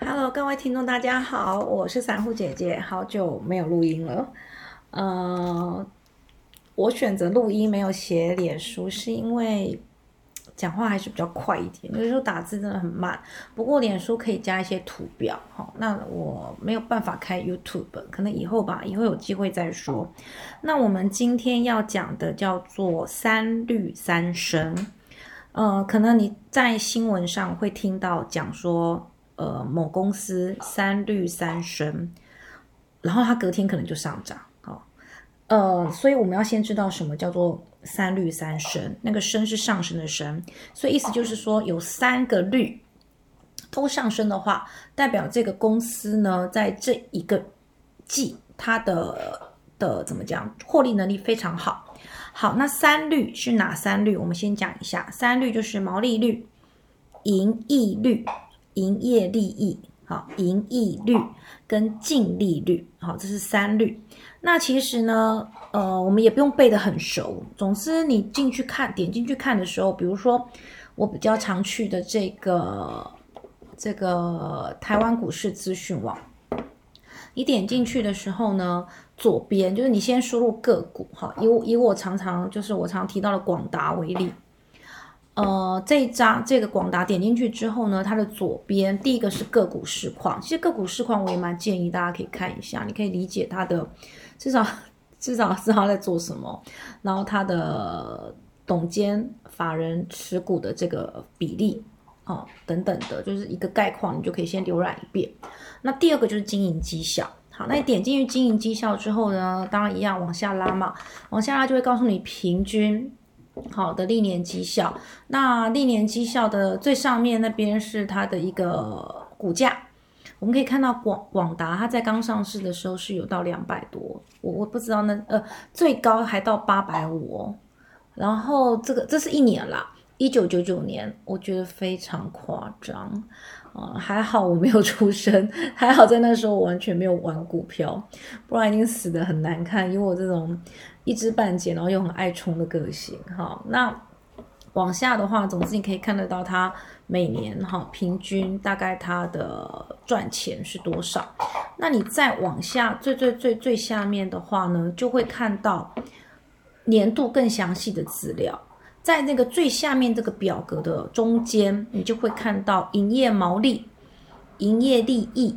Hello，各位听众，大家好，我是散户姐姐，好久没有录音了。呃，我选择录音没有写脸书，是因为讲话还是比较快一点，有时候打字真的很慢。不过脸书可以加一些图表，哈，那我没有办法开 YouTube，可能以后吧，以后有机会再说。那我们今天要讲的叫做三绿三生，呃，可能你在新闻上会听到讲说。呃，某公司三绿三升，然后它隔天可能就上涨，好，呃，所以我们要先知道什么叫做三绿三升，那个升是上升的升，所以意思就是说有三个绿都上升的话，代表这个公司呢，在这一个季它的的怎么讲，获利能力非常好。好，那三绿是哪三绿？我们先讲一下，三绿就是毛利率、盈利率。营业利益，好，盈利率跟净利率，好，这是三率。那其实呢，呃，我们也不用背得很熟。总之，你进去看，点进去看的时候，比如说我比较常去的这个这个台湾股市资讯网，你点进去的时候呢，左边就是你先输入个股，哈，以以我常常就是我常提到的广达为例。呃，这一张这个广达点进去之后呢，它的左边第一个是个股市况。其实个股市况我也蛮建议大家可以看一下，你可以理解它的至少至少知道在做什么，然后它的董监法人持股的这个比例哦等等的，就是一个概况，你就可以先浏览一遍。那第二个就是经营绩效。好，那你点进去经营绩效之后呢，当然一样往下拉嘛，往下拉就会告诉你平均。好的历年绩效，那历年绩效的最上面那边是它的一个股价，我们可以看到广广达它在刚上市的时候是有到两百多，我我不知道那呃最高还到八百五哦，然后这个这是一年啦，一九九九年，我觉得非常夸张啊，还好我没有出生，还好在那时候我完全没有玩股票，不然已经死的很难看，以我这种。一知半解，然后又很爱冲的个性，哈。那往下的话，总之你可以看得到它每年哈平均大概它的赚钱是多少。那你再往下最最最最下面的话呢，就会看到年度更详细的资料。在那个最下面这个表格的中间，你就会看到营业毛利、营业利益、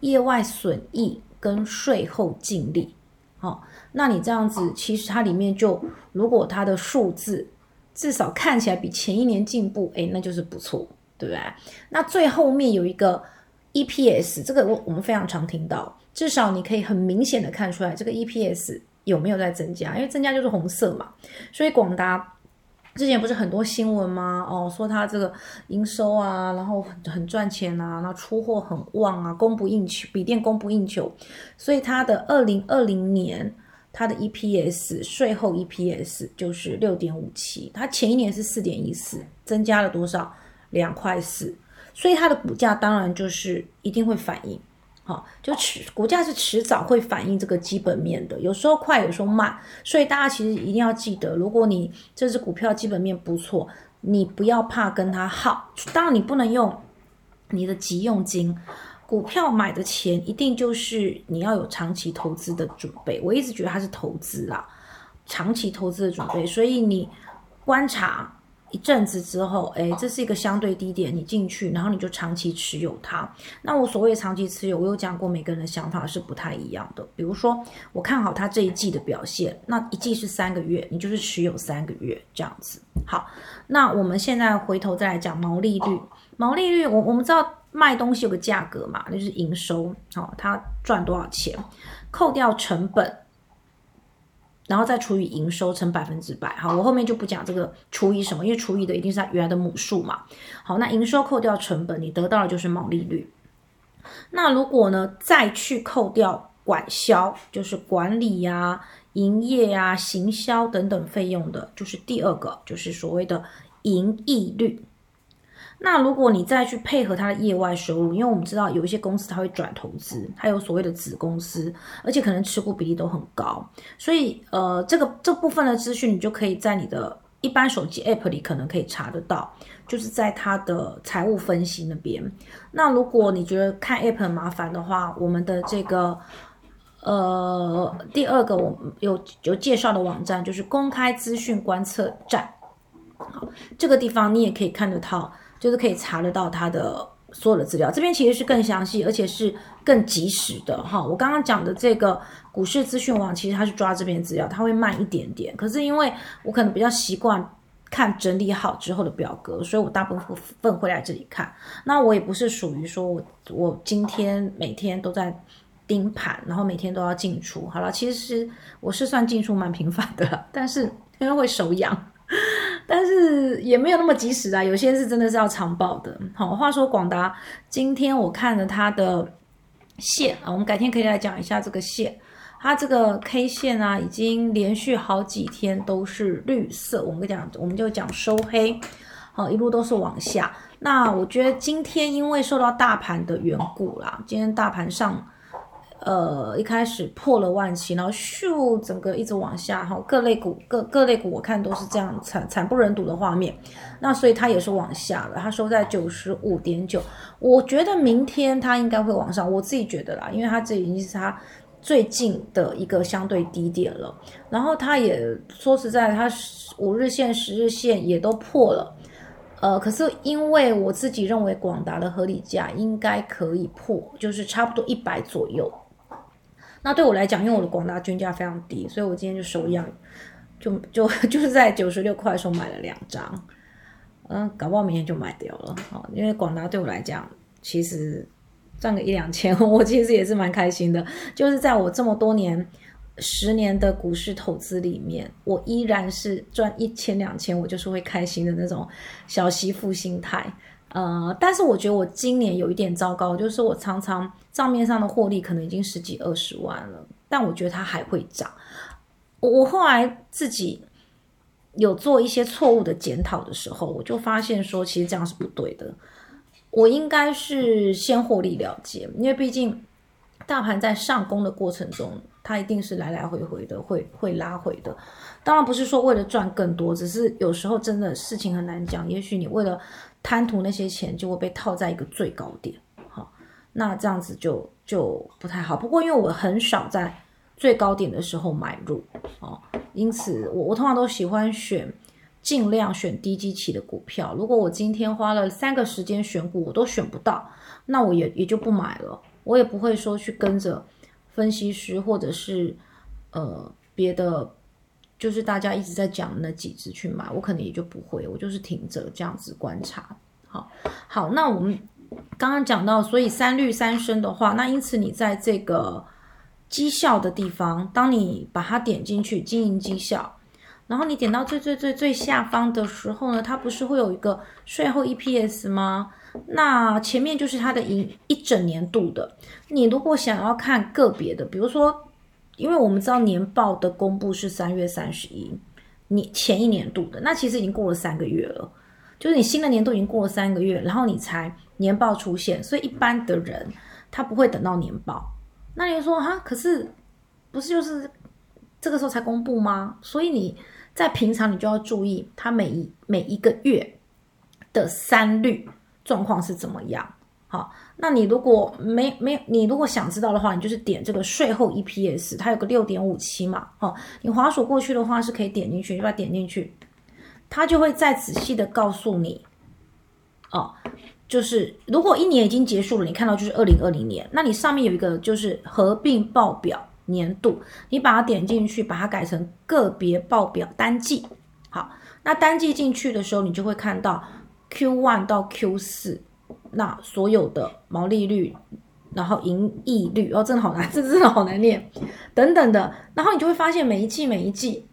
业外损益跟税后净利。好，那你这样子，其实它里面就，如果它的数字至少看起来比前一年进步，哎，那就是不错，对不对？那最后面有一个 EPS，这个我我们非常常听到，至少你可以很明显的看出来这个 EPS 有没有在增加，因为增加就是红色嘛，所以广达。之前不是很多新闻吗？哦，说他这个营收啊，然后很很赚钱啊，然后出货很旺啊，供不应求，笔电供不应求，所以他的二零二零年他的 EPS 税后 EPS 就是六点五七，他前一年是四点一四，增加了多少？两块四，所以它的股价当然就是一定会反应。好，就迟股价是迟早会反映这个基本面的，有时候快，有时候慢，所以大家其实一定要记得，如果你这只股票基本面不错，你不要怕跟它耗。当然，你不能用你的急用金，股票买的钱一定就是你要有长期投资的准备。我一直觉得它是投资啦，长期投资的准备，所以你观察。一阵子之后，哎，这是一个相对低点，你进去，然后你就长期持有它。那我所谓长期持有，我有讲过，每个人的想法是不太一样的。比如说，我看好它这一季的表现，那一季是三个月，你就是持有三个月这样子。好，那我们现在回头再来讲毛利率。毛利率，我我们知道卖东西有个价格嘛，那就是营收，好，它赚多少钱，扣掉成本。然后再除以营收乘百分之百，好，我后面就不讲这个除以什么，因为除以的一定是它原来的母数嘛。好，那营收扣掉成本，你得到的就是毛利率。那如果呢，再去扣掉管销，就是管理呀、营业呀、行销等等费用的，就是第二个，就是所谓的盈利率。那如果你再去配合它的业外收入，因为我们知道有一些公司它会转投资，它有所谓的子公司，而且可能持股比例都很高，所以呃，这个这部分的资讯你就可以在你的一般手机 App 里可能可以查得到。就是在它的财务分析那边。那如果你觉得看 App 很麻烦的话，我们的这个呃第二个我们有有介绍的网站就是公开资讯观测站。好，这个地方你也可以看得到，就是可以查得到它的所有的资料。这边其实是更详细，而且是更及时的哈。我刚刚讲的这个股市资讯网，其实它是抓这边资料，它会慢一点点。可是因为我可能比较习惯看整理好之后的表格，所以我大部分会来这里看。那我也不是属于说我我今天每天都在盯盘，然后每天都要进出。好了，其实我是算进出蛮频繁的，但是因为会手痒。但是也没有那么及时啊，有些是真的是要长报的。好，话说广达今天我看了它的线啊，我们改天可以来讲一下这个线。它这个 K 线啊，已经连续好几天都是绿色。我们讲，我们就讲收黑，好，一路都是往下。那我觉得今天因为受到大盘的缘故啦，今天大盘上。呃，一开始破了万七，然后咻，整个一直往下，哈，各类股各各类股我看都是这样惨惨不忍睹的画面，那所以它也是往下了，它收在九十五点九，我觉得明天它应该会往上，我自己觉得啦，因为它这已经是它最近的一个相对低点了，然后它也说实在，它五日线、十日线也都破了，呃，可是因为我自己认为广达的合理价应该可以破，就是差不多一百左右。那对我来讲，因为我的广大均价非常低，所以我今天就手痒，就就就是在九十六块的时候买了两张，嗯，搞不好明天就卖掉了。好，因为广达对我来讲，其实赚个一两千，我其实也是蛮开心的。就是在我这么多年、十年的股市投资里面，我依然是赚一千两千，我就是会开心的那种小媳妇心态。呃，但是我觉得我今年有一点糟糕，就是我常常账面上的获利可能已经十几二十万了，但我觉得它还会涨。我我后来自己有做一些错误的检讨的时候，我就发现说，其实这样是不对的。我应该是先获利了结，因为毕竟大盘在上攻的过程中，它一定是来来回回的，会会拉回的。当然不是说为了赚更多，只是有时候真的事情很难讲，也许你为了。贪图那些钱就会被套在一个最高点，好，那这样子就就不太好。不过因为我很少在最高点的时候买入，哦，因此我我通常都喜欢选尽量选低基期的股票。如果我今天花了三个时间选股，我都选不到，那我也也就不买了。我也不会说去跟着分析师或者是呃别的。就是大家一直在讲那几只去买，我可能也就不会，我就是停着这样子观察。好，好，那我们刚刚讲到，所以三绿三升的话，那因此你在这个绩效的地方，当你把它点进去经营绩效，然后你点到最最最最下方的时候呢，它不是会有一个税后 EPS 吗？那前面就是它的一一整年度的。你如果想要看个别的，比如说。因为我们知道年报的公布是三月三十一，你前一年度的，那其实已经过了三个月了，就是你新的年度已经过了三个月，然后你才年报出现，所以一般的人他不会等到年报。那你说哈，可是不是就是这个时候才公布吗？所以你在平常你就要注意他每一每一个月的三率状况是怎么样。好，那你如果没没你如果想知道的话，你就是点这个税后 EPS，它有个六点五七嘛，哦，你滑鼠过去的话是可以点进去，你把它点进去，它就会再仔细的告诉你，哦，就是如果一年已经结束了，你看到就是二零二零年，那你上面有一个就是合并报表年度，你把它点进去，把它改成个别报表单季，好，那单季进去的时候，你就会看到 Q one 到 Q 四。那所有的毛利率，然后盈利率，哦，真的好难，这真的好难念，等等的，然后你就会发现每一季每一季，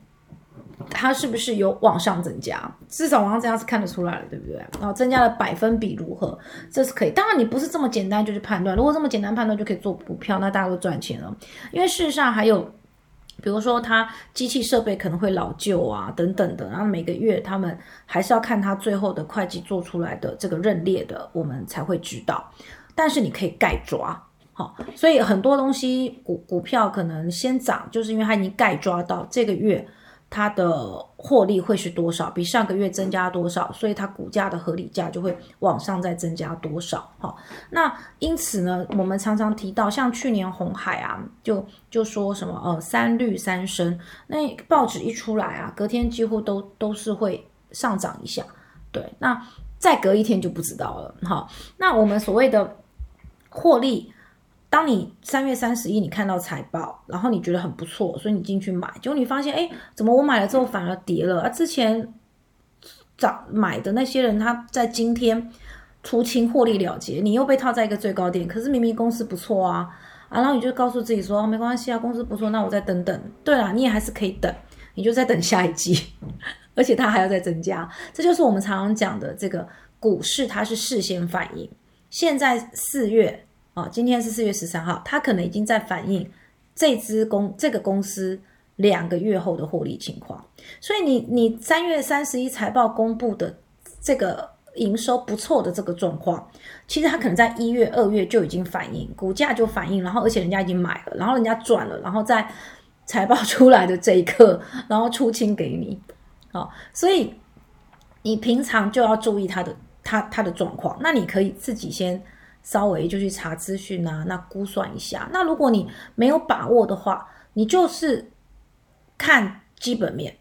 它是不是有往上增加？至少往上增加是看得出来了，对不对？然后增加的百分比如何？这是可以。当然你不是这么简单就去判断，如果这么简单判断就可以做股票，那大家都赚钱了。因为事实上还有。比如说，它机器设备可能会老旧啊，等等的，然后每个月他们还是要看它最后的会计做出来的这个认列的，我们才会知道。但是你可以盖抓，好，所以很多东西股股票可能先涨，就是因为它已经盖抓到这个月它的获利会是多少，比上个月增加多少，所以它股价的合理价就会往上再增加多少。哈，那因此呢，我们常常提到，像去年红海啊，就就说什么呃三绿三升，那报纸一出来啊，隔天几乎都都是会上涨一下。对，那再隔一天就不知道了。哈，那我们所谓的获利。当你三月三十一你看到财报，然后你觉得很不错，所以你进去买，结果你发现，哎，怎么我买了之后反而跌了？啊，之前涨买的那些人，他在今天出清获利了结，你又被套在一个最高点，可是明明公司不错啊，啊，然后你就告诉自己说，没关系啊，公司不错，那我再等等。对啦，你也还是可以等，你就再等下一季，而且它还要再增加，这就是我们常常讲的这个股市，它是事先反应。现在四月。哦，今天是四月十三号，它可能已经在反映这支公这个公司两个月后的获利情况。所以你你三月三十一财报公布的这个营收不错的这个状况，其实它可能在一月、二月就已经反映，股价就反映，然后而且人家已经买了，然后人家赚了，然后在财报出来的这一刻，然后出清给你。哦，所以你平常就要注意它的它它的状况。那你可以自己先。稍微就去查资讯啊，那估算一下。那如果你没有把握的话，你就是看基本面。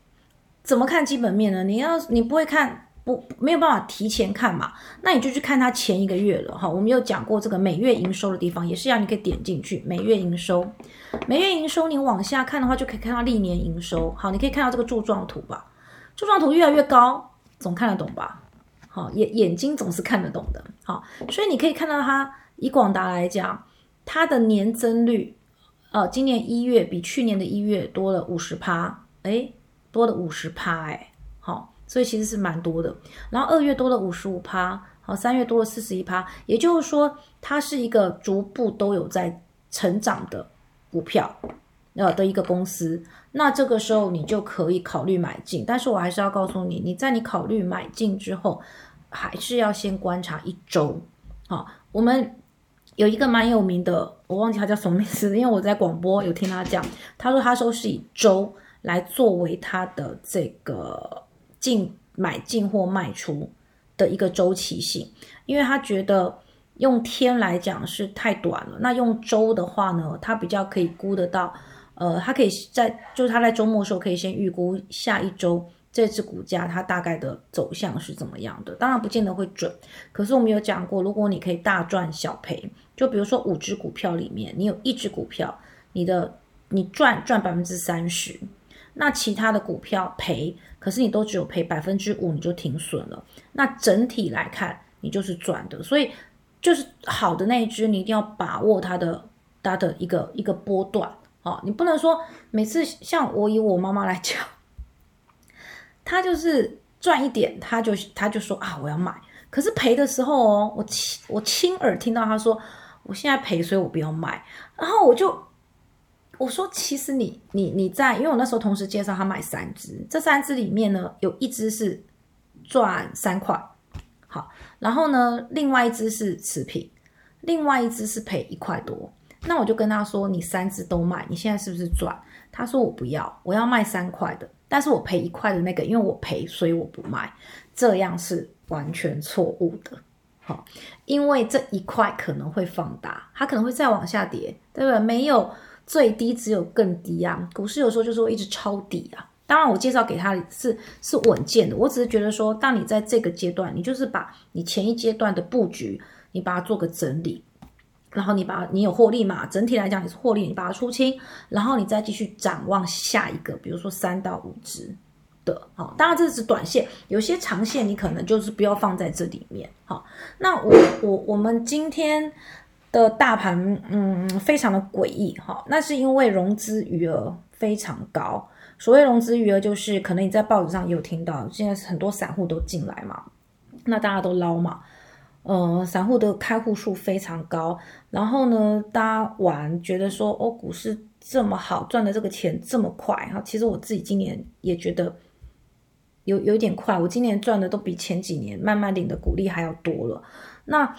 怎么看基本面呢？你要你不会看，不没有办法提前看嘛？那你就去看它前一个月了哈。我们有讲过这个每月营收的地方，也是要你可以点进去每月营收。每月营收你往下看的话，就可以看到历年营收。好，你可以看到这个柱状图吧？柱状图越来越高，总看得懂吧？好，眼眼睛总是看得懂的。好，所以你可以看到它以广达来讲，它的年增率，呃，今年一月比去年的一月多了五十趴，哎，多了五十趴，哎，好，所以其实是蛮多的。然后二月多了五十五趴，好，三月多了四十一趴，也就是说，它是一个逐步都有在成长的股票，呃的一个公司。那这个时候你就可以考虑买进，但是我还是要告诉你，你在你考虑买进之后。还是要先观察一周，好，我们有一个蛮有名的，我忘记他叫什么名字，因为我在广播有听他讲，他说他说是以周来作为他的这个进买进或卖出的一个周期性，因为他觉得用天来讲是太短了，那用周的话呢，他比较可以估得到，呃，他可以在就是他在周末的时候可以先预估下一周。这只股价它大概的走向是怎么样的？当然不见得会准，可是我们有讲过，如果你可以大赚小赔，就比如说五只股票里面，你有一只股票，你的你赚赚百分之三十，那其他的股票赔，可是你都只有赔百分之五，你就停损了。那整体来看，你就是赚的。所以就是好的那一只，你一定要把握它的它的一个一个波段哦，你不能说每次像我以我妈妈来讲。他就是赚一点，他就他就说啊，我要买。可是赔的时候哦，我亲我亲耳听到他说，我现在赔，所以我不要买。然后我就我说，其实你你你在，因为我那时候同时介绍他买三只，这三只里面呢，有一只是赚三块，好，然后呢，另外一只是持平，另外一只是赔一块多。那我就跟他说，你三只都卖，你现在是不是赚？他说我不要，我要卖三块的。但是我赔一块的那个，因为我赔，所以我不卖，这样是完全错误的，好，因为这一块可能会放大，它可能会再往下跌，对不对？没有最低，只有更低啊。股市有时候就是会一直抄底啊。当然，我介绍给他是是稳健的，我只是觉得说，当你在这个阶段，你就是把你前一阶段的布局，你把它做个整理。然后你把你有获利嘛？整体来讲你是获利，你把它出清，然后你再继续展望下一个，比如说三到五只的，好，当然这是短线，有些长线你可能就是不要放在这里面，好。那我我我们今天的大盘嗯非常的诡异哈，那是因为融资余额非常高，所谓融资余额就是可能你在报纸上也有听到，现在很多散户都进来嘛，那大家都捞嘛。呃，散户的开户数非常高，然后呢，大家玩觉得说，哦，股市这么好赚的这个钱这么快哈，其实我自己今年也觉得有有点快，我今年赚的都比前几年慢慢领的股利还要多了。那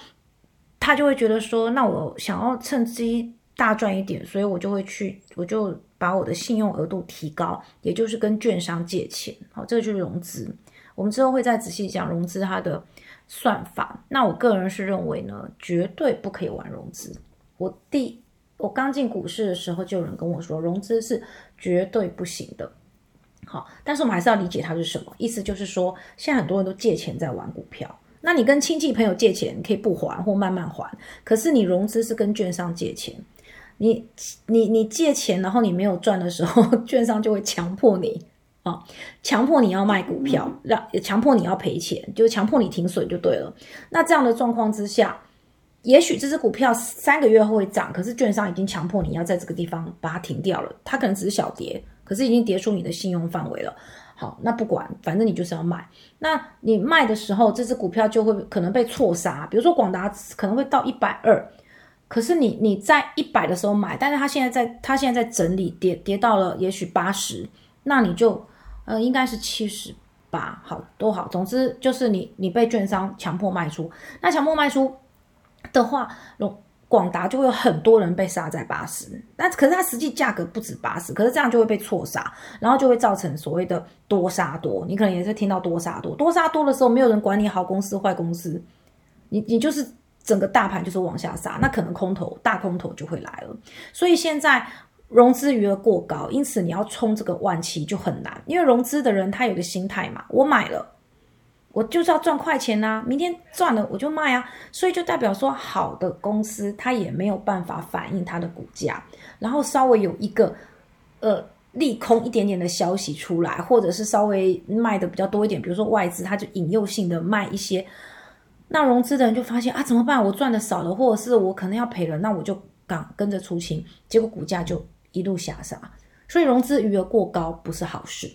他就会觉得说，那我想要趁机大赚一点，所以我就会去，我就把我的信用额度提高，也就是跟券商借钱，好，这个就是融资。我们之后会再仔细讲融资它的算法。那我个人是认为呢，绝对不可以玩融资。我第我刚进股市的时候，就有人跟我说，融资是绝对不行的。好，但是我们还是要理解它是什么意思，就是说现在很多人都借钱在玩股票。那你跟亲戚朋友借钱，可以不还或慢慢还，可是你融资是跟券商借钱。你你你借钱，然后你没有赚的时候，券商就会强迫你啊，强迫你要卖股票，让强迫你要赔钱，就强迫你停损就对了。那这样的状况之下，也许这只股票三个月后会涨，可是券商已经强迫你要在这个地方把它停掉了。它可能只是小跌，可是已经跌出你的信用范围了。好，那不管，反正你就是要卖。那你卖的时候，这只股票就会可能被错杀，比如说广达可能会到一百二。可是你你在一百的时候买，但是它现在在它现在在整理，跌跌到了也许八十，那你就呃应该是七十八，好都好，总之就是你你被券商强迫卖出，那强迫卖出的话，广广达就会有很多人被杀在八十，那可是它实际价格不止八十，可是这样就会被错杀，然后就会造成所谓的多杀多，你可能也是听到多杀多，多杀多的时候没有人管你好公司坏公司，你你就是。整个大盘就是往下杀，那可能空头大空头就会来了。所以现在融资余额过高，因此你要冲这个万期就很难。因为融资的人他有个心态嘛，我买了，我就是要赚快钱呐，明天赚了我就卖啊。所以就代表说，好的公司它也没有办法反映它的股价，然后稍微有一个呃利空一点点的消息出来，或者是稍微卖的比较多一点，比如说外资，它就引诱性的卖一些。那融资的人就发现啊，怎么办？我赚的少了，或者是我可能要赔了，那我就刚跟着出清，结果股价就一路下杀。所以融资余额过高不是好事，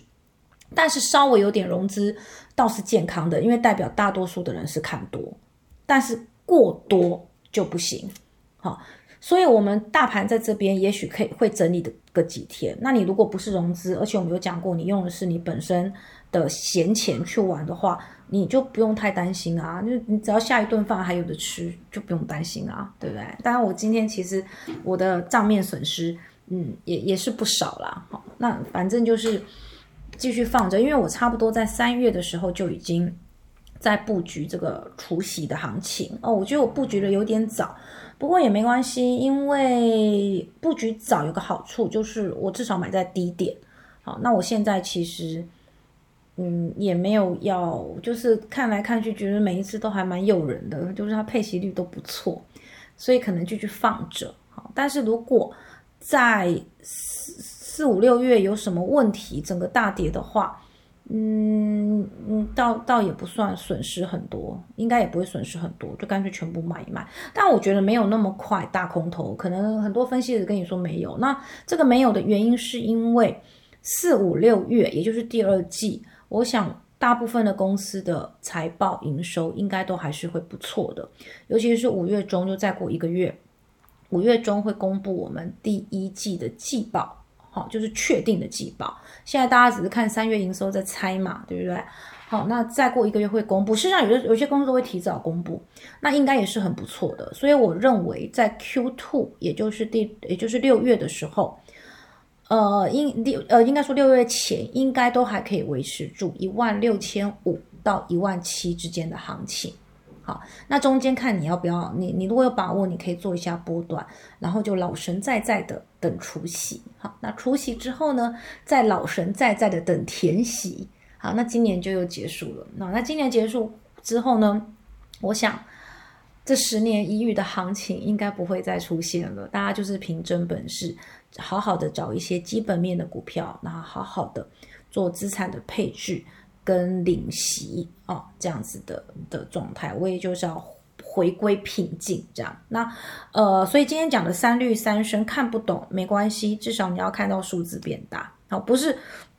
但是稍微有点融资倒是健康的，因为代表大多数的人是看多，但是过多就不行。好，所以我们大盘在这边也许可以会整理的个几天。那你如果不是融资，而且我们有讲过，你用的是你本身的闲钱去玩的话。你就不用太担心啊，就你只要下一顿饭还有的吃，就不用担心啊，对不对？当然，我今天其实我的账面损失，嗯，也也是不少啦。好，那反正就是继续放着，因为我差不多在三月的时候就已经在布局这个除夕的行情哦。我觉得我布局的有点早，不过也没关系，因为布局早有个好处就是我至少买在低点。好，那我现在其实。嗯，也没有要，就是看来看去，觉得每一次都还蛮诱人的，就是它配息率都不错，所以可能就去放着。好，但是如果在四四五六月有什么问题，整个大跌的话，嗯嗯，倒倒也不算损失很多，应该也不会损失很多，就干脆全部卖一卖。但我觉得没有那么快大空头，可能很多分析师跟你说没有。那这个没有的原因是因为四五六月，也就是第二季。我想，大部分的公司的财报营收应该都还是会不错的，尤其是五月中，就再过一个月，五月中会公布我们第一季的季报，好，就是确定的季报。现在大家只是看三月营收在猜嘛，对不对？好，那再过一个月会公布，事实上有的有些公司都会提早公布，那应该也是很不错的。所以我认为在 Q two，也就是第，也就是六月的时候。呃，应六呃，应该说六月前应该都还可以维持住一万六千五到一万七之间的行情。好，那中间看你要不要，你你如果有把握，你可以做一下波段，然后就老神在在的等除息。好，那除息之后呢，再老神在在的等填息。好，那今年就又结束了。那那今年结束之后呢，我想这十年一遇的行情应该不会再出现了，大家就是凭真本事。好好的找一些基本面的股票，然后好好的做资产的配置跟领息哦，这样子的的状态，我也就是要回归平静这样。那呃，所以今天讲的三率三升看不懂没关系，至少你要看到数字变大，好，不是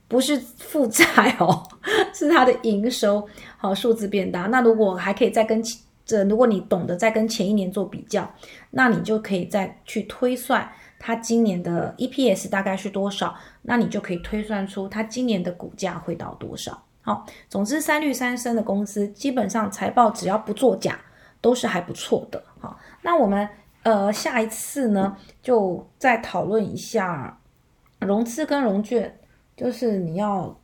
不是负债哦，是它的营收好数字变大。那如果还可以再跟这，如果你懂得再跟前一年做比较，那你就可以再去推算。它今年的 EPS 大概是多少？那你就可以推算出它今年的股价会到多少。好，总之三绿三升的公司基本上财报只要不作假，都是还不错的。好，那我们呃下一次呢就再讨论一下融资跟融券，就是你要，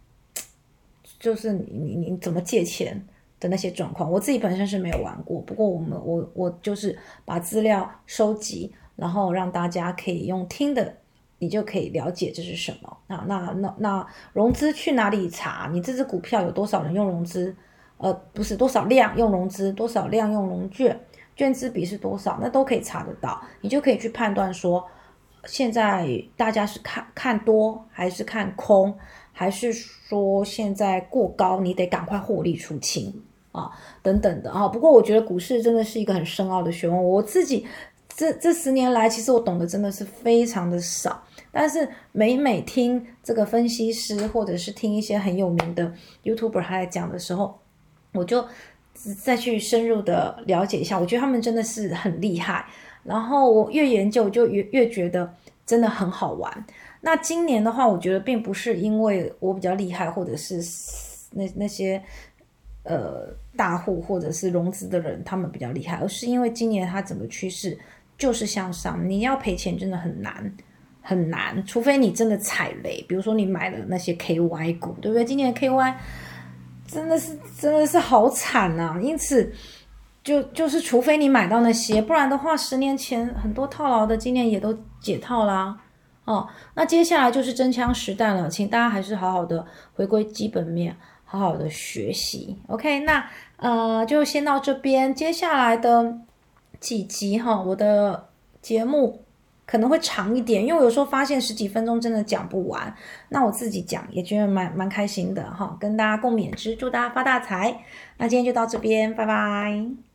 就是你你你怎么借钱的那些状况。我自己本身是没有玩过，不过我们我我就是把资料收集，然后让大家可以用听的，你就可以了解这是什么。那那那那融资去哪里查？你这只股票有多少人用融资？呃，不是多少量用融资，多少量用融券，券资比是多少，那都可以查得到。你就可以去判断说。现在大家是看看多还是看空，还是说现在过高，你得赶快获利出清啊，等等的啊。不过我觉得股市真的是一个很深奥的学问，我自己这这十年来，其实我懂得真的是非常的少。但是每每听这个分析师，或者是听一些很有名的 YouTuber 他在讲的时候，我就再去深入的了解一下，我觉得他们真的是很厉害。然后我越研究就越越觉得真的很好玩。那今年的话，我觉得并不是因为我比较厉害，或者是那那些呃大户或者是融资的人他们比较厉害，而是因为今年它整个趋势就是向上，你要赔钱真的很难很难，除非你真的踩雷，比如说你买了那些 KY 股，对不对？今年 KY 真的是真的是好惨呐，因此。就就是，除非你买到那些，不然的话，十年前很多套牢的，今年也都解套啦。哦，那接下来就是真枪实弹了，请大家还是好好的回归基本面，好好的学习。OK，那呃，就先到这边，接下来的几集哈，我的节目可能会长一点，因为有时候发现十几分钟真的讲不完，那我自己讲也觉得蛮蛮开心的哈，跟大家共勉之，祝大家发大财。那今天就到这边，拜拜。